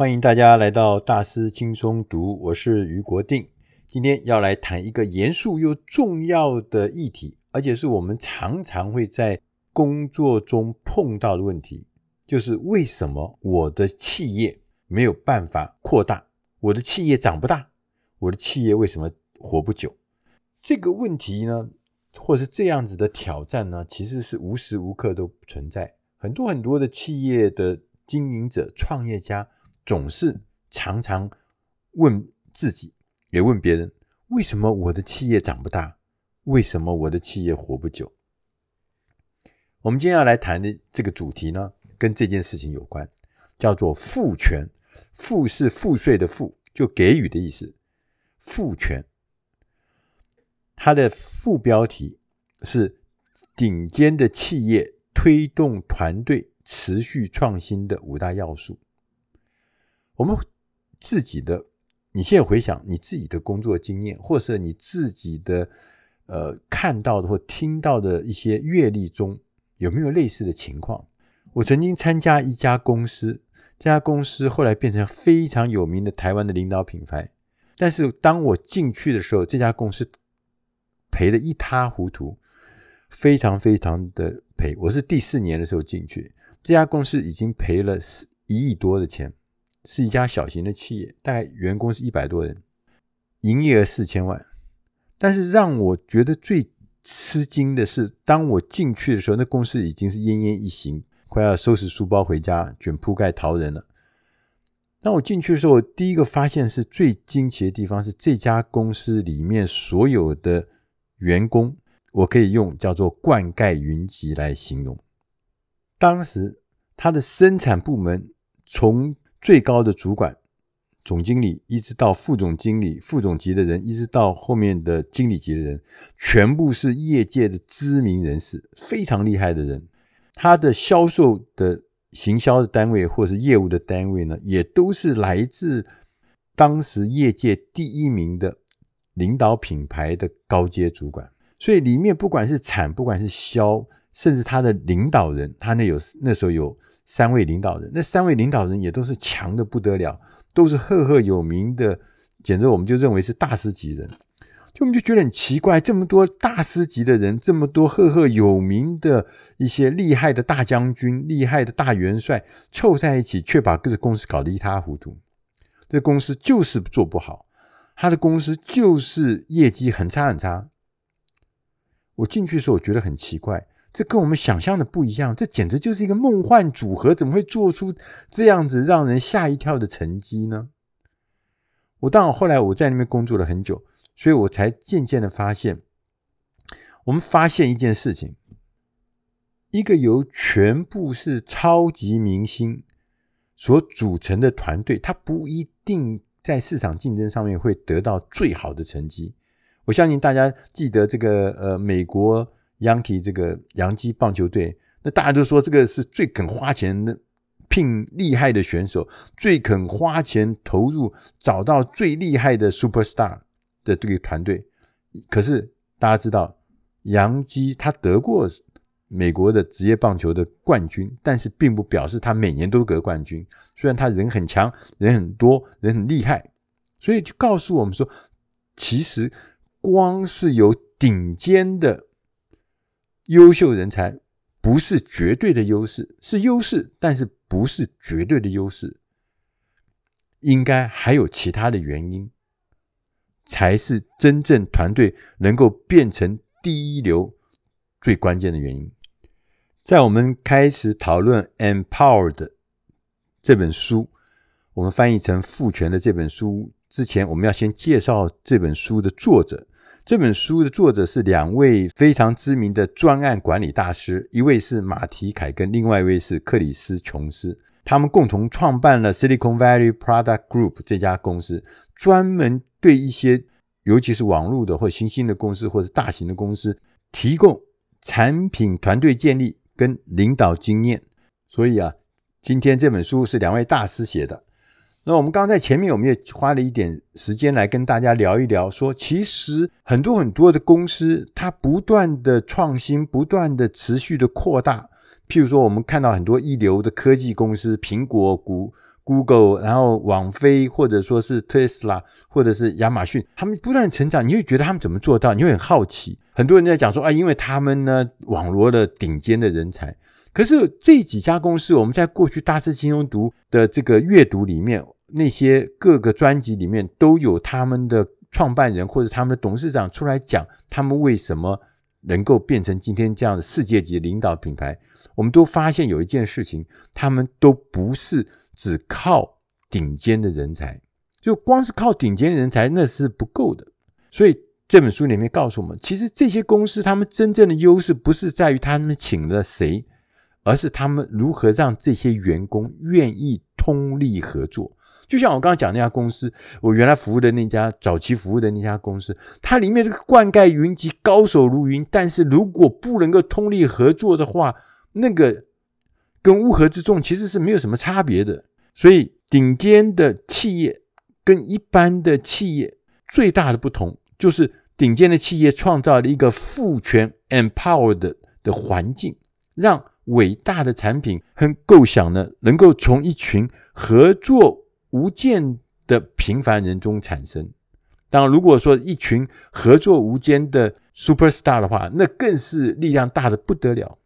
欢迎大家来到大师轻松读，我是于国定。今天要来谈一个严肃又重要的议题，而且是我们常常会在工作中碰到的问题，就是为什么我的企业没有办法扩大，我的企业长不大，我的企业为什么活不久？这个问题呢，或是这样子的挑战呢，其实是无时无刻都存在。很多很多的企业的经营者、创业家，总是常常问自己，也问别人：为什么我的企业长不大？为什么我的企业活不久？我们今天要来谈的这个主题呢，跟这件事情有关，叫做赋权。赋是赋税的赋，就给予的意思。赋权。它的副标题是顶尖的企业推动团队持续创新的五大要素。我们自己的，你现在回想你自己的工作经验，或是你自己的呃看到的或听到的一些阅历中，有没有类似的情况？我曾经参加一家公司，这家公司后来变成非常有名的台湾的领导品牌，但是当我进去的时候，这家公司。赔得一塌糊涂，非常非常的赔。我是第四年的时候进去，这家公司已经赔了一亿多的钱，是一家小型的企业，大概员工是一百多人，营业额四千万。但是让我觉得最吃惊的是，当我进去的时候，那公司已经是奄奄一息，快要收拾书包回家，卷铺盖逃人了。当我进去的时候，我第一个发现是最惊奇的地方是这家公司里面所有的。员工，我可以用叫做灌溉云集来形容。当时他的生产部门从最高的主管、总经理，一直到副总经理、副总级的人，一直到后面的经理级的人，全部是业界的知名人士，非常厉害的人。他的销售的行销的单位或是业务的单位呢，也都是来自当时业界第一名的。领导品牌的高阶主管，所以里面不管是产，不管是销，甚至他的领导人，他那有那时候有三位领导人，那三位领导人也都是强的不得了，都是赫赫有名的，简直我们就认为是大师级人。就我们就觉得很奇怪，这么多大师级的人，这么多赫赫有名的一些厉害的大将军、厉害的大元帅凑在一起，却把各个公司搞得一塌糊涂。这公司就是做不好。他的公司就是业绩很差很差。我进去的时候，我觉得很奇怪，这跟我们想象的不一样，这简直就是一个梦幻组合，怎么会做出这样子让人吓一跳的成绩呢？我当然后来我在那边工作了很久，所以我才渐渐的发现，我们发现一件事情：一个由全部是超级明星所组成的团队，它不一定。在市场竞争上面会得到最好的成绩。我相信大家记得这个呃，美国洋基这个洋基棒球队，那大家都说这个是最肯花钱的聘厉害的选手，最肯花钱投入找到最厉害的 superstar 的这个团队。可是大家知道，洋基他得过美国的职业棒球的冠军，但是并不表示他每年都得冠军。虽然他人很强，人很多，人很厉害，所以就告诉我们说，其实光是有顶尖的优秀人才，不是绝对的优势，是优势，但是不是绝对的优势。应该还有其他的原因，才是真正团队能够变成第一流最关键的原因。在我们开始讨论 Empowered 这本书，我们翻译成《赋权》的这本书之前，我们要先介绍这本书的作者。这本书的作者是两位非常知名的专案管理大师，一位是马提凯根，另外一位是克里斯琼斯。他们共同创办了 Silicon Valley Product Group 这家公司，专门对一些尤其是网络的或新兴的公司或者大型的公司提供产品团队建立。跟领导经验，所以啊，今天这本书是两位大师写的。那我们刚刚在前面，我们也花了一点时间来跟大家聊一聊，说其实很多很多的公司，它不断的创新，不断的持续的扩大。譬如说，我们看到很多一流的科技公司，苹果、谷 Google，然后网飞，或者说是特斯拉，或者是亚马逊，他们不断的成长，你会觉得他们怎么做到？你会很好奇。很多人在讲说啊，因为他们呢网罗了顶尖的人才。可是这几家公司，我们在过去大师轻松读的这个阅读里面，那些各个专辑里面都有他们的创办人或者他们的董事长出来讲，他们为什么能够变成今天这样的世界级领导品牌。我们都发现有一件事情，他们都不是只靠顶尖的人才，就光是靠顶尖人才那是不够的。所以这本书里面告诉我们，其实这些公司他们真正的优势不是在于他们请了谁。而是他们如何让这些员工愿意通力合作？就像我刚刚讲那家公司，我原来服务的那家早期服务的那家公司，它里面这个灌溉云集，高手如云。但是如果不能够通力合作的话，那个跟乌合之众其实是没有什么差别的。所以，顶尖的企业跟一般的企业最大的不同，就是顶尖的企业创造了一个赋权 （empowered） 的环境，让伟大的产品和构想呢，能够从一群合作无间的平凡人中产生。当然，如果说一群合作无间的 superstar 的话，那更是力量大的不得了。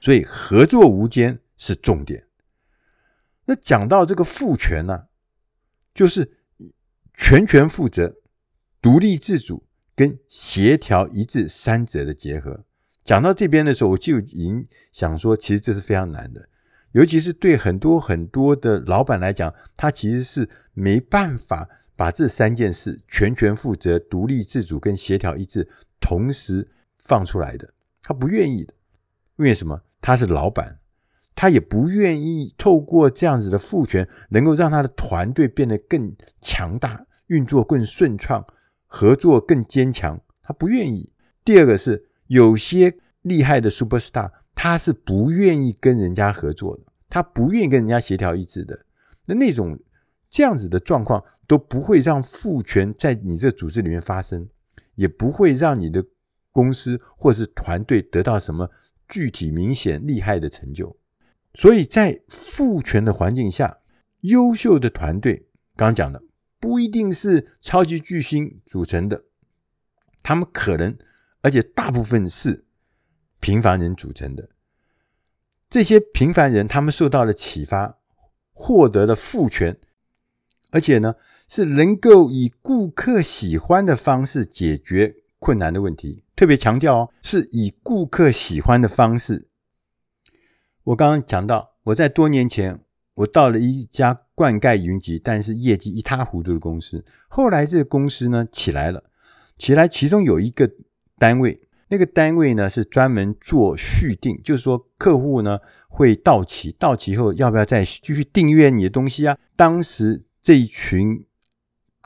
所以，合作无间是重点。那讲到这个赋权呢、就是全权负责、独立自主跟协调一致三者的结合。讲到这边的时候，我就已经想说，其实这是非常难的，尤其是对很多很多的老板来讲，他其实是没办法把这三件事——全权负责、独立自主跟协调一致——同时放出来的。他不愿意的，为什么？他是老板，他也不愿意透过这样子的赋权，能够让他的团队变得更强大、运作更顺畅、合作更坚强。他不愿意。第二个是。有些厉害的 superstar，他是不愿意跟人家合作的，他不愿意跟人家协调一致的。那那种这样子的状况，都不会让赋权在你这组织里面发生，也不会让你的公司或是团队得到什么具体、明显、厉害的成就。所以在赋权的环境下，优秀的团队，刚刚讲的，不一定是超级巨星组成的，他们可能。而且大部分是平凡人组成的，这些平凡人他们受到了启发，获得了赋权，而且呢是能够以顾客喜欢的方式解决困难的问题。特别强调哦，是以顾客喜欢的方式。我刚刚讲到，我在多年前我到了一家灌溉云集，但是业绩一塌糊涂的公司。后来这个公司呢起来了，起来其中有一个。单位那个单位呢是专门做续订，就是说客户呢会到期，到期后要不要再继续订阅你的东西啊？当时这一群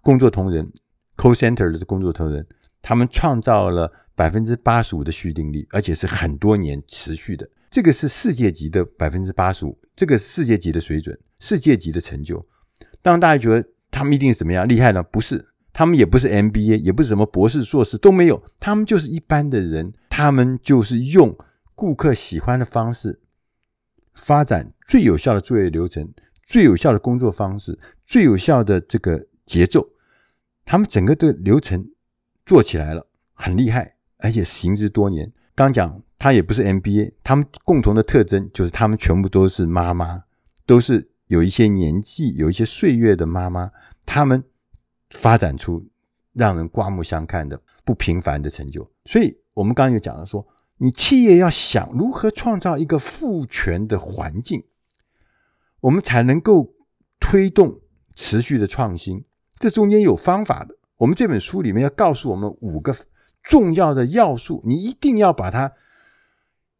工作同仁，call center 的工作同仁，他们创造了百分之八十五的续订率，而且是很多年持续的，这个是世界级的百分之八十五，这个世界级的水准，世界级的成就。当大家觉得他们一定是怎么样厉害呢？不是。他们也不是 MBA，也不是什么博士、硕士都没有，他们就是一般的人，他们就是用顾客喜欢的方式发展最有效的作业流程、最有效的工作方式、最有效的这个节奏，他们整个的流程做起来了，很厉害，而且行之多年。刚讲他也不是 MBA，他们共同的特征就是他们全部都是妈妈，都是有一些年纪、有一些岁月的妈妈，他们。发展出让人刮目相看的不平凡的成就，所以我们刚刚就讲了说，你企业要想如何创造一个赋权的环境，我们才能够推动持续的创新。这中间有方法的。我们这本书里面要告诉我们五个重要的要素，你一定要把它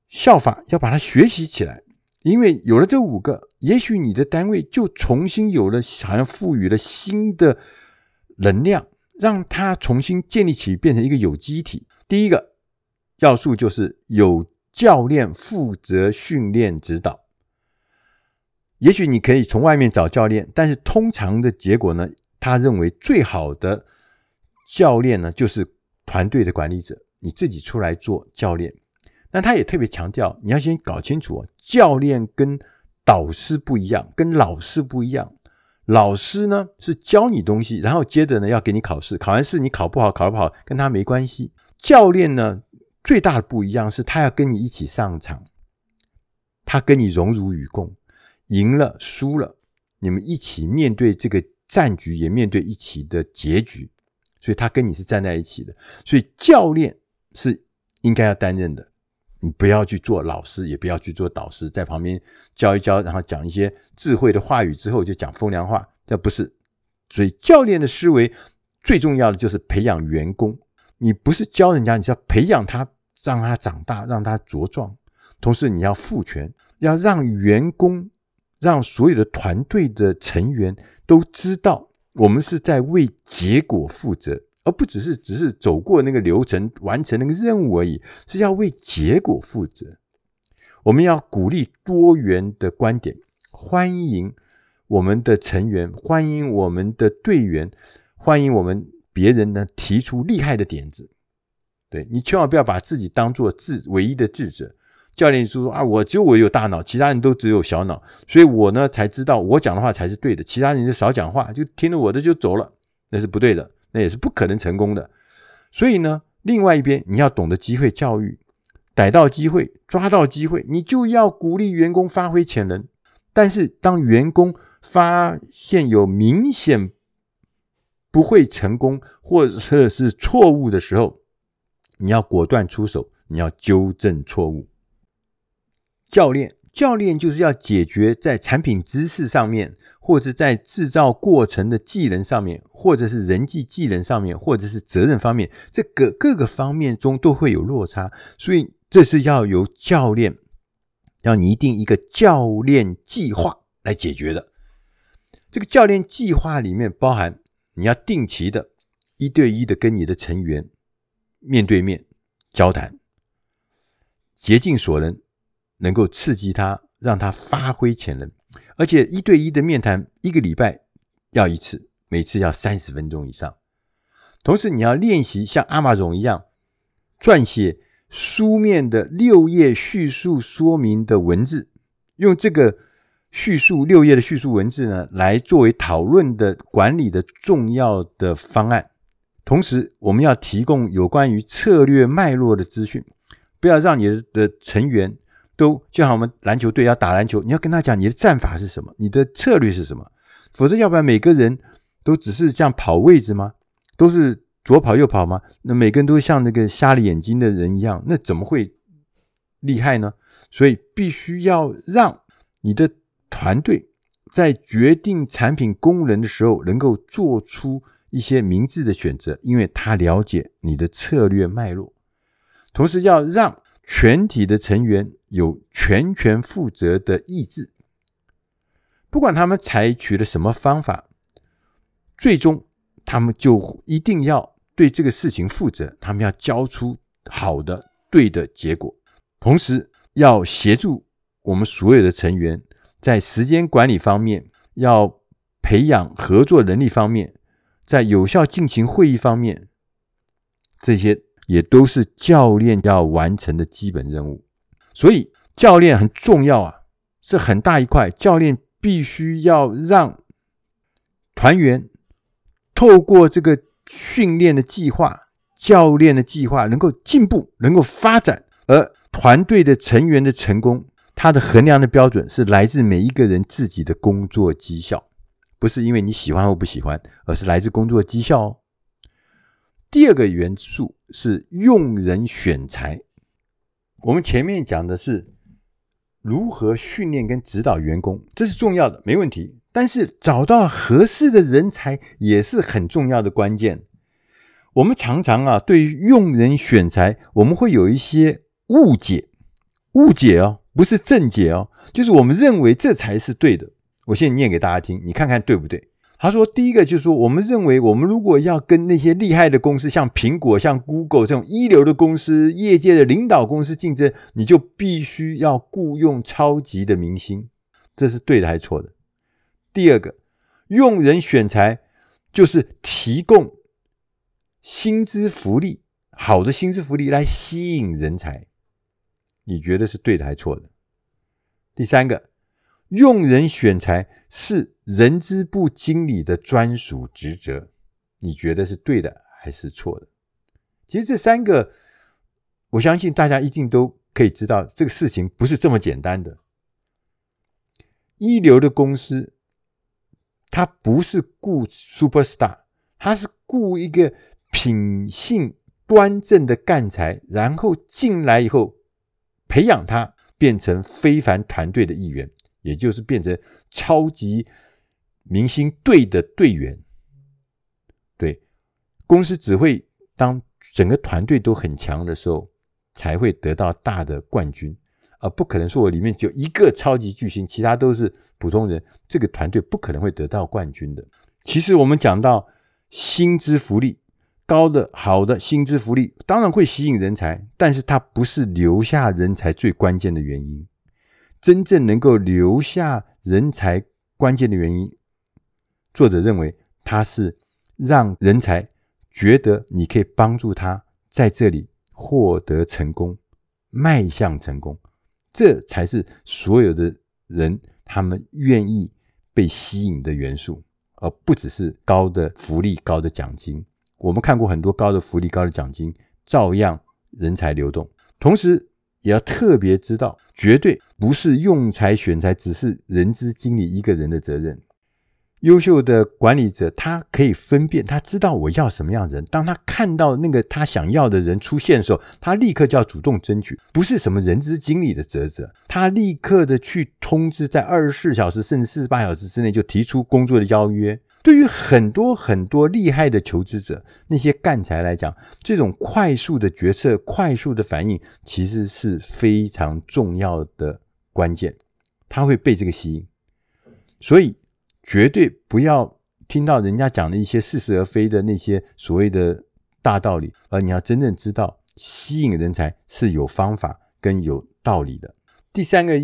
效法，要把它学习起来。因为有了这五个，也许你的单位就重新有了，好像赋予了新的。能量让它重新建立起，变成一个有机体。第一个要素就是有教练负责训练指导。也许你可以从外面找教练，但是通常的结果呢，他认为最好的教练呢，就是团队的管理者，你自己出来做教练。那他也特别强调，你要先搞清楚哦教练跟导师不一样，跟老师不一样。老师呢是教你东西，然后接着呢要给你考试，考完试你考不好，考不好跟他没关系。教练呢最大的不一样是他要跟你一起上场，他跟你荣辱与共，赢了输了，你们一起面对这个战局，也面对一起的结局，所以他跟你是站在一起的。所以教练是应该要担任的。你不要去做老师，也不要去做导师，在旁边教一教，然后讲一些智慧的话语之后就讲风凉话，这不是。所以教练的思维最重要的就是培养员工。你不是教人家，你是要培养他，让他长大，让他茁壮。同时你要赋权，要让员工，让所有的团队的成员都知道，我们是在为结果负责。而不只是只是走过那个流程，完成那个任务而已，是要为结果负责。我们要鼓励多元的观点，欢迎我们的成员，欢迎我们的队员，欢迎我们别人呢提出厉害的点子。对，你千万不要把自己当做智唯一的智者。教练说啊，我只有我有大脑，其他人都只有小脑，所以我呢才知道我讲的话才是对的，其他人就少讲话，就听了我的就走了，那是不对的。那也是不可能成功的，所以呢，另外一边你要懂得机会教育，逮到机会，抓到机会，你就要鼓励员工发挥潜能。但是当员工发现有明显不会成功或者是错误的时候，你要果断出手，你要纠正错误。教练，教练就是要解决在产品知识上面。或者在制造过程的技能上面，或者是人际技能上面，或者是责任方面，这个各个方面中都会有落差，所以这是要由教练要拟定一个教练计划来解决的。这个教练计划里面包含你要定期的一对一的跟你的成员面对面交谈，竭尽所能，能够刺激他，让他发挥潜能。而且一对一的面谈，一个礼拜要一次，每次要三十分钟以上。同时，你要练习像阿玛总一样撰写书面的六页叙述说明的文字，用这个叙述六页的叙述文字呢，来作为讨论的管理的重要的方案。同时，我们要提供有关于策略脉络的资讯，不要让你的成员。都就像我们篮球队要打篮球，你要跟他讲你的战法是什么，你的策略是什么，否则要不然每个人都只是这样跑位置吗？都是左跑右跑吗？那每个人都像那个瞎了眼睛的人一样，那怎么会厉害呢？所以必须要让你的团队在决定产品功能的时候，能够做出一些明智的选择，因为他了解你的策略脉络，同时要让。全体的成员有全权负责的意志，不管他们采取了什么方法，最终他们就一定要对这个事情负责，他们要交出好的、对的结果。同时，要协助我们所有的成员在时间管理方面，要培养合作能力方面，在有效进行会议方面，这些。也都是教练要完成的基本任务，所以教练很重要啊，是很大一块。教练必须要让团员透过这个训练的计划、教练的计划，能够进步、能够发展，而团队的成员的成功，他的衡量的标准是来自每一个人自己的工作绩效，不是因为你喜欢或不喜欢，而是来自工作绩效哦。第二个元素是用人选才。我们前面讲的是如何训练跟指导员工，这是重要的，没问题。但是找到合适的人才也是很重要的关键。我们常常啊，对于用人选才，我们会有一些误解，误解哦，不是正解哦，就是我们认为这才是对的。我现在念给大家听，你看看对不对？他说：“第一个就是说，我们认为，我们如果要跟那些厉害的公司，像苹果、像 Google 这种一流的公司、业界的领导公司竞争，你就必须要雇佣超级的明星，这是对的还是错的？第二个，用人选才就是提供薪资福利，好的薪资福利来吸引人才，你觉得是对的还是错的？第三个。”用人选才是人资部经理的专属职责。你觉得是对的还是错的？其实这三个，我相信大家一定都可以知道，这个事情不是这么简单的。一流的公司，它不是雇 superstar，它是雇一个品性端正的干才，然后进来以后培养他，变成非凡团队的一员，也就是变成超级明星队的队员。对，公司只会当整个团队都很强的时候，才会得到大的冠军，而不可能说我里面只有一个超级巨星，其他都是普通人，这个团队不可能会得到冠军的。其实我们讲到薪资福利高的、好的薪资福利，当然会吸引人才，但是它不是留下人才最关键的原因。真正能够留下人才关键的原因，作者认为它是。让人才觉得你可以帮助他在这里获得成功，迈向成功，这才是所有的人他们愿意被吸引的元素，而不只是高的福利、高的奖金。我们看过很多高的福利、高的奖金，照样人才流动。同时，也要特别知道，绝对不是用才选才，只是人资经理一个人的责任。优秀的管理者，他可以分辨，他知道我要什么样的人。当他看到那个他想要的人出现的时候，他立刻就要主动争取，不是什么人资经理的职责。他立刻的去通知，在二十四小时甚至四十八小时之内就提出工作的邀约。对于很多很多厉害的求职者，那些干才来讲，这种快速的决策、快速的反应，其实是非常重要的关键。他会被这个吸引，所以。绝对不要听到人家讲的一些似是而非的那些所谓的大道理，而你要真正知道吸引人才是有方法跟有道理的。第三个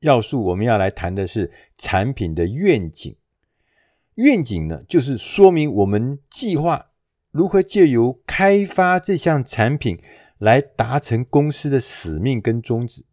要素，我们要来谈的是产品的愿景。愿景呢，就是说明我们计划如何借由开发这项产品来达成公司的使命跟宗旨。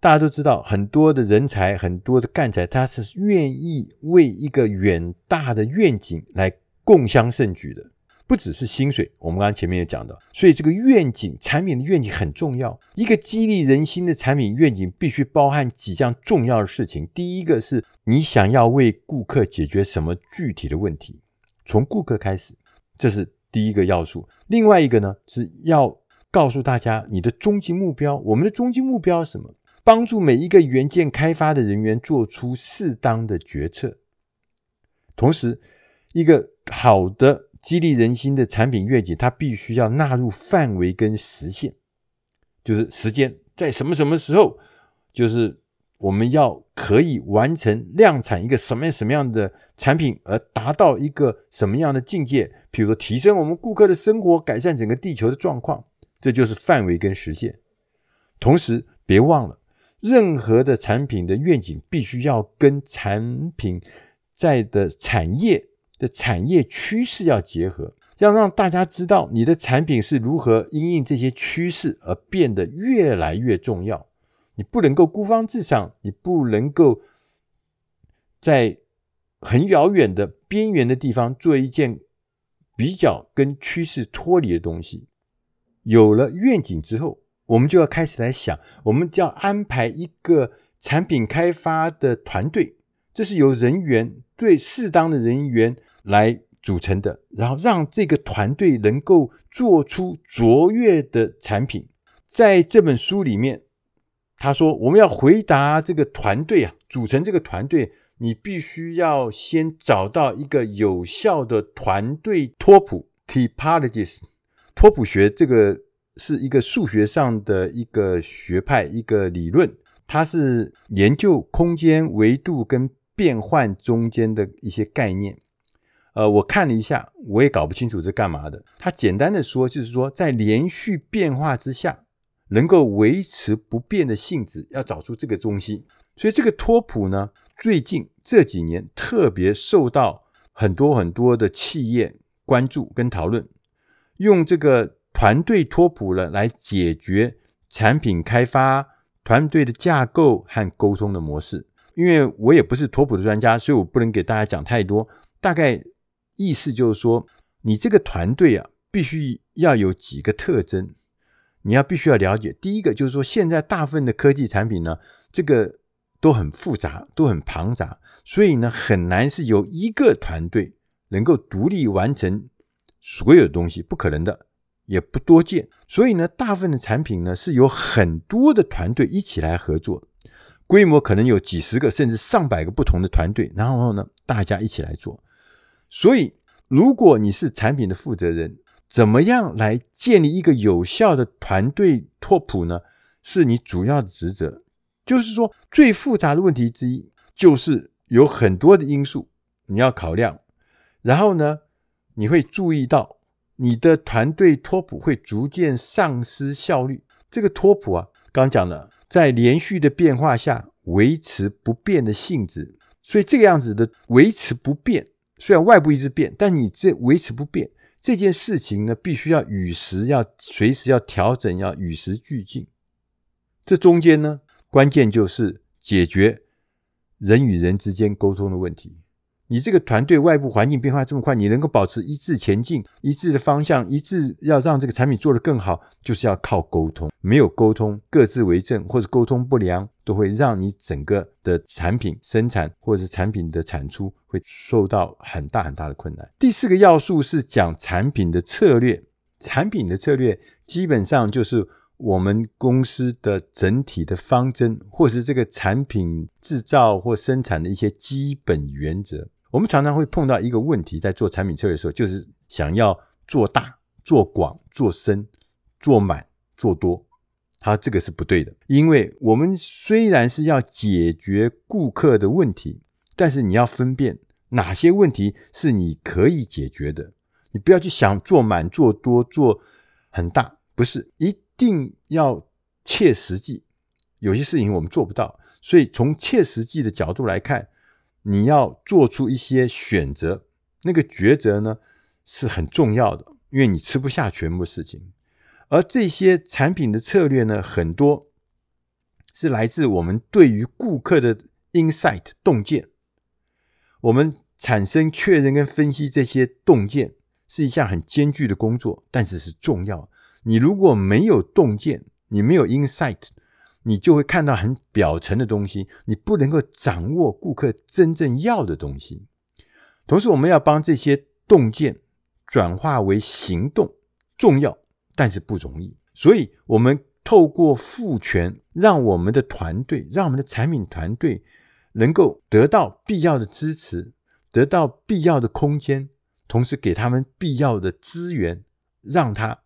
大家都知道，很多的人才，很多的干才，他是愿意为一个远大的愿景来共襄盛举的，不只是薪水。我们刚刚前面也讲到，所以这个愿景，产品的愿景很重要。一个激励人心的产品愿景，必须包含几项重要的事情。第一个是你想要为顾客解决什么具体的问题，从顾客开始，这是第一个要素。另外一个呢，是要告诉大家你的终极目标。我们的终极目标是什么？帮助每一个元件开发的人员做出适当的决策，同时，一个好的激励人心的产品愿景，它必须要纳入范围跟时限，就是时间在什么什么时候，就是我们要可以完成量产一个什么什么样的产品，而达到一个什么样的境界，比如说提升我们顾客的生活，改善整个地球的状况，这就是范围跟时限。同时，别忘了。任何的产品的愿景必须要跟产品在的产业的产业趋势要结合，要让大家知道你的产品是如何因应这些趋势而变得越来越重要。你不能够孤芳自赏，你不能够在很遥远的边缘的地方做一件比较跟趋势脱离的东西。有了愿景之后。我们就要开始来想，我们就要安排一个产品开发的团队，这是由人员对适当的人员来组成的，然后让这个团队能够做出卓越的产品。在这本书里面，他说我们要回答这个团队啊，组成这个团队，你必须要先找到一个有效的团队托普 （Typologist）。托普学这个。是一个数学上的一个学派，一个理论，它是研究空间维度跟变换中间的一些概念。呃，我看了一下，我也搞不清楚是干嘛的。它简单的说，就是说在连续变化之下，能够维持不变的性质，要找出这个中心。所以这个托普呢，最近这几年特别受到很多很多的企业关注跟讨论，用这个。团队托普了来解决产品开发团队的架构和沟通的模式。因为我也不是托普的专家，所以我不能给大家讲太多。大概意思就是说，你这个团队啊，必须要有几个特征，你要必须要了解。第一个就是说，现在大部分的科技产品呢，这个都很复杂，都很庞杂，所以呢，很难是由一个团队能够独立完成所有的东西，不可能的，也不多见。所以呢，大部分的产品呢，是由很多的团队一起来合作。规模可能有几十个甚至上百个不同的团队，然后呢，大家一起来做。所以，如果你是产品的负责人，怎么样来建立一个有效的团队拓扑呢？是你主要的职责。就是说，最复杂的问题之一，就是有很多的因素你要考量，然后呢，你会注意到你的团队拓扑会逐渐丧失效率。这个拓扑啊，刚讲了。在连续的变化下维持不变的性质，所以这个样子的维持不变，虽然外部一直变，但你这维持不变这件事情呢，必须要与时要随时要调整，要与时俱进。这中间呢，关键就是解决人与人之间沟通的问题。你这个团队外部环境变化这么快，你能够保持一致前进、一致的方向、一致要让这个产品做得更好，就是要靠沟通。没有沟通，各自为政或者沟通不良，都会让你整个的产品生产或者是产品的产出会受到很大很大的困难。第四个要素是讲产品的策略，产品的策略基本上就是。我们公司的整体的方针，或是这个产品制造或生产的一些基本原则，我们常常会碰到一个问题，在做产品策略的时候，就是想要做大、做广、做深、做满、做多。它这个是不对的，因为我们虽然是要解决顾客的问题，但是你要分辨哪些问题是你可以解决的，你不要去想做满、做多、做很大，不是一。定要切实际，有些事情我们做不到，所以从切实际的角度来看，你要做出一些选择，那个抉择呢是很重要的，因为你吃不下全部事情。而这些产品的策略呢，很多是来自我们对于顾客的 insight 洞见，我们产生确认跟分析这些洞见是一项很艰巨的工作，但是是重要。你如果没有洞见，你没有 insight，你就会看到很表层的东西，你不能够掌握顾客真正要的东西。同时，我们要帮这些洞见转化为行动，重要，但是不容易。所以，我们透过赋权，让我们的团队，让我们的产品团队能够得到必要的支持，得到必要的空间，同时给他们必要的资源，让他。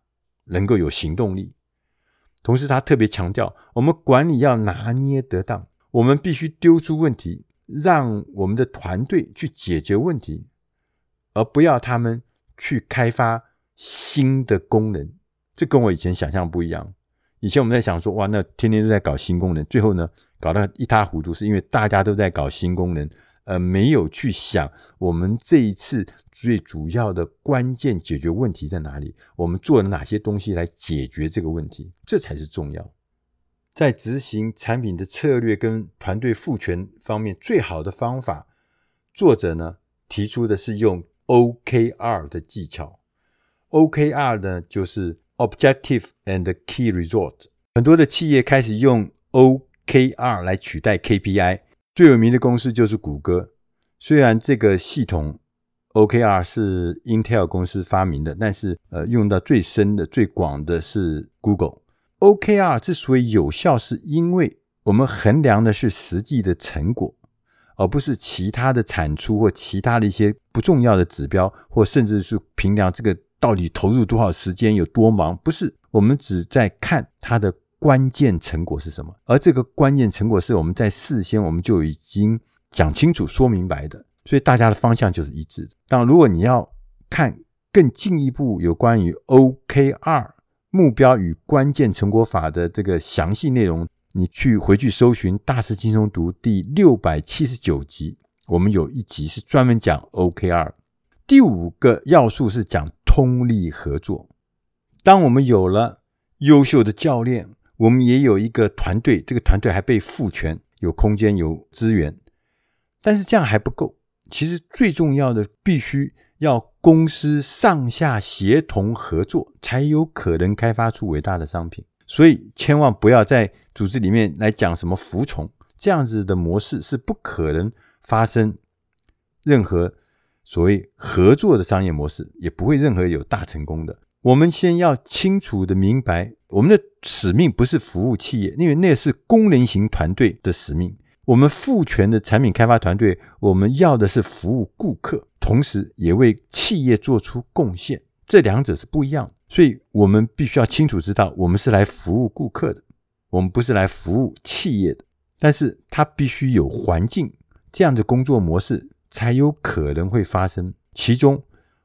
能够有行动力，同时他特别强调，我们管理要拿捏得当，我们必须丢出问题，让我们的团队去解决问题，而不要他们去开发新的功能。这跟我以前想象不一样。以前我们在想说，哇，那天天都在搞新功能，最后呢，搞得一塌糊涂，是因为大家都在搞新功能。呃，没有去想我们这一次最主要的关键解决问题在哪里？我们做了哪些东西来解决这个问题？这才是重要。在执行产品的策略跟团队赋权方面，最好的方法，作者呢提出的是用 OKR 的技巧。OKR 呢就是 Objective and Key Result。很多的企业开始用 OKR 来取代 KPI。最有名的公司就是谷歌，虽然这个系统 OKR 是 Intel 公司发明的，但是呃，用到最深的、最广的是 Google。OKR 之所以有效，是因为我们衡量的是实际的成果，而不是其他的产出或其他的一些不重要的指标，或甚至是评量这个到底投入多少时间、有多忙。不是，我们只在看它的。关键成果是什么？而这个关键成果是我们在事先我们就已经讲清楚、说明白的，所以大家的方向就是一致的。当，如果你要看更进一步有关于 OKR 目标与关键成果法的这个详细内容，你去回去搜寻《大师轻松读》第六百七十九集，我们有一集是专门讲 OKR。第五个要素是讲通力合作。当我们有了优秀的教练，我们也有一个团队，这个团队还被赋权，有空间，有资源。但是这样还不够，其实最重要的，必须要公司上下协同合作，才有可能开发出伟大的商品。所以千万不要在组织里面来讲什么服从，这样子的模式是不可能发生任何所谓合作的商业模式，也不会任何有大成功的。我们先要清楚的明白，我们的使命不是服务企业，因为那是功能型团队的使命。我们赋权的产品开发团队，我们要的是服务顾客，同时也为企业做出贡献。这两者是不一样，所以我们必须要清楚知道，我们是来服务顾客的，我们不是来服务企业的。但是它必须有环境，这样的工作模式才有可能会发生。其中，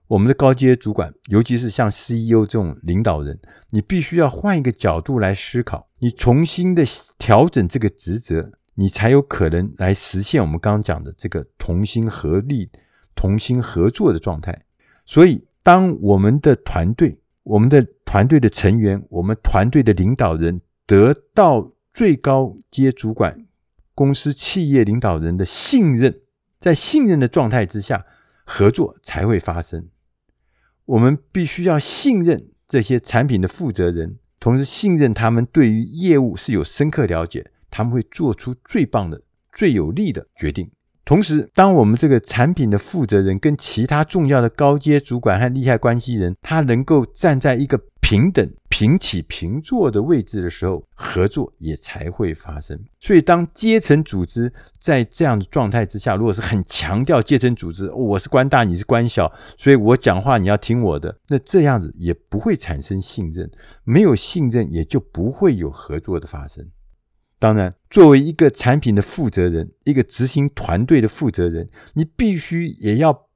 我们的高阶主管，尤其是像 CEO 这种领导人，你必须要换一个角度来思考，你重新的调整这个职责，你才有可能来实现我们刚刚讲的这个同心合力、同心合作的状态。所以，当我们的团队、我们的团队的成员、我们团队的领导人得到最高阶主管、公司企业领导人的信任，在信任的状态之下，合作才会发生。我们必须要信任这些产品的负责人，同时信任他们对于业务是有深刻了解，他们会做出最棒的、最有利的决定。同时，当我们这个产品的负责人跟其他重要的高阶主管和利害关系人，他能够站在一个平等、平起平坐的位置的时候，合作也才会发生。所以，当阶层组织在这样的状态之下，如果是很强调阶层组织，我是官大，你是官小，所以我讲话你要听我的，那这样子也不会产生信任，没有信任，也就不会有合作的发生。当然，作为一个产品的负责人，一个执行团队的负责人，你必须也要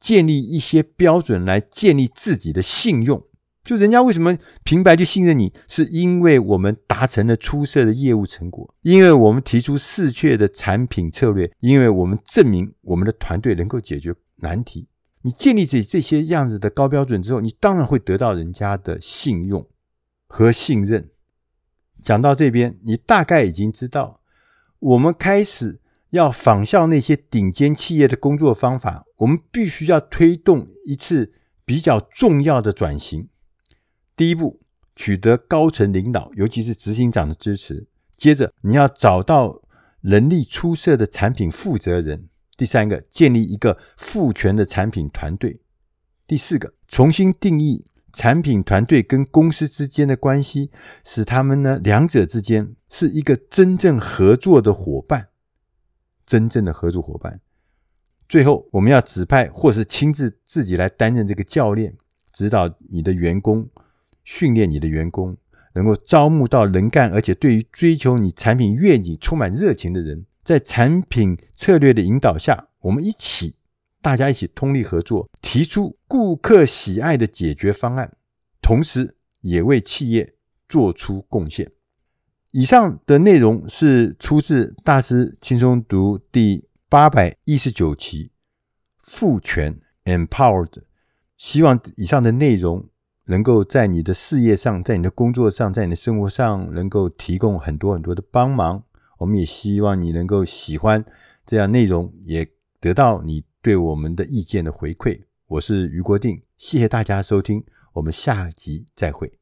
建立一些标准来建立自己的信用。就人家为什么平白就信任你，是因为我们达成了出色的业务成果，因为我们提出适切的产品策略，因为我们证明我们的团队能够解决难题。你建立起这些样子的高标准之后，你当然会得到人家的信用和信任。讲到这边，你大概已经知道，我们开始要仿效那些顶尖企业的工作方法，我们必须要推动一次比较重要的转型。第一步，取得高层领导，尤其是执行长的支持；接着，你要找到能力出色的产品负责人；第三个，建立一个赋权的产品团队；第四个，重新定义。产品团队跟公司之间的关系，使他们呢两者之间是一个真正合作的伙伴，真正的合作伙伴。最后，我们要指派或是亲自自己来担任这个教练，指导你的员工，训练你的员工，能够招募到能干而且对于追求你产品愿景充满热情的人。在产品策略的引导下，我们一起。大家一起通力合作，提出顾客喜爱的解决方案，同时也为企业做出贡献。以上的内容是出自大师轻松读第八百一十九期《赋权 Empowered》。希望以上的内容能够在你的事业上、在你的工作上、在你的生活上能够提供很多很多的帮忙。我们也希望你能够喜欢这样内容，也得到你。对我们的意见的回馈，我是余国定，谢谢大家收听，我们下集再会。